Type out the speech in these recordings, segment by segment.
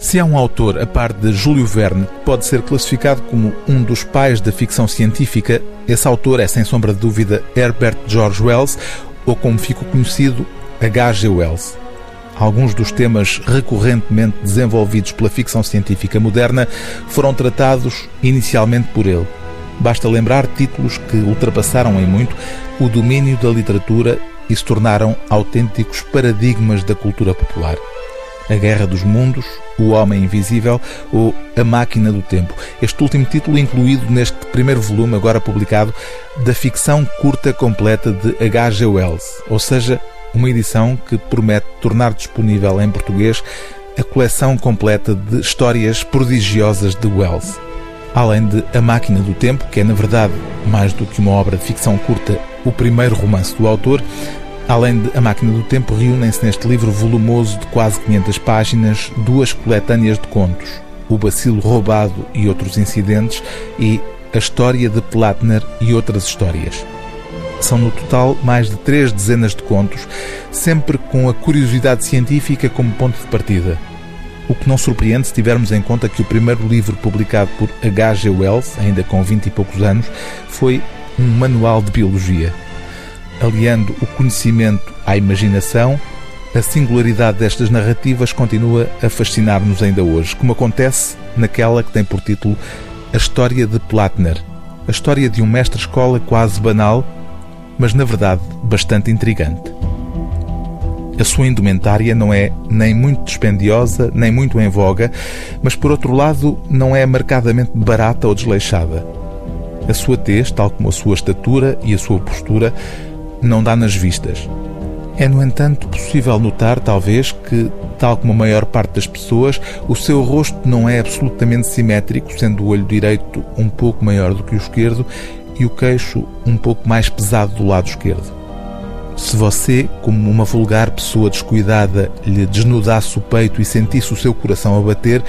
Se há um autor, a par de Júlio Verne, que pode ser classificado como um dos pais da ficção científica, esse autor é, sem sombra de dúvida, Herbert George Wells, ou como ficou conhecido, H.G. Wells. Alguns dos temas recorrentemente desenvolvidos pela ficção científica moderna foram tratados inicialmente por ele. Basta lembrar títulos que ultrapassaram em muito o domínio da literatura e se tornaram autênticos paradigmas da cultura popular. A Guerra dos Mundos, O Homem Invisível ou A Máquina do Tempo. Este último título incluído neste primeiro volume, agora publicado, da ficção curta completa de H.G. Wells, ou seja, uma edição que promete tornar disponível em português a coleção completa de histórias prodigiosas de Wells. Além de A Máquina do Tempo, que é na verdade mais do que uma obra de ficção curta, o primeiro romance do autor, Além de A Máquina do Tempo, reúnem-se neste livro volumoso de quase 500 páginas duas coletâneas de contos, O Bacilo Roubado e Outros Incidentes e A História de Platner e Outras Histórias. São no total mais de três dezenas de contos, sempre com a curiosidade científica como ponto de partida. O que não surpreende se tivermos em conta que o primeiro livro publicado por H.G. Wells, ainda com vinte e poucos anos, foi um manual de biologia aliando o conhecimento à imaginação, a singularidade destas narrativas continua a fascinar-nos ainda hoje, como acontece naquela que tem por título A História de Platner, a história de um mestre-escola quase banal, mas na verdade bastante intrigante. A sua indumentária não é nem muito dispendiosa, nem muito em voga, mas por outro lado não é marcadamente barata ou desleixada. A sua tez, tal como a sua estatura e a sua postura, não dá nas vistas. É, no entanto, possível notar, talvez, que, tal como a maior parte das pessoas, o seu rosto não é absolutamente simétrico, sendo o olho direito um pouco maior do que o esquerdo e o queixo um pouco mais pesado do lado esquerdo. Se você, como uma vulgar pessoa descuidada, lhe desnudasse o peito e sentisse o seu coração a bater,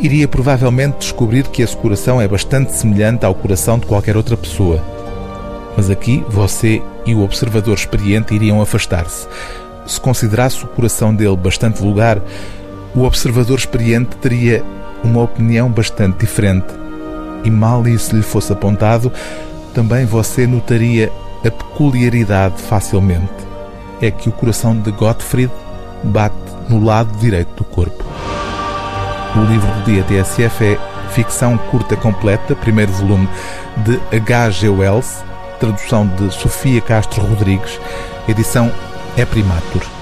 iria provavelmente descobrir que esse coração é bastante semelhante ao coração de qualquer outra pessoa. Mas aqui você e o observador experiente iriam afastar-se. Se considerasse o coração dele bastante vulgar, o observador experiente teria uma opinião bastante diferente. E mal isso lhe fosse apontado, também você notaria a peculiaridade facilmente. É que o coração de Gottfried bate no lado direito do corpo. O livro do dia TSF é Ficção Curta Completa, primeiro volume de H.G. Wells, tradução de Sofia Castro Rodrigues, edição é Primatur.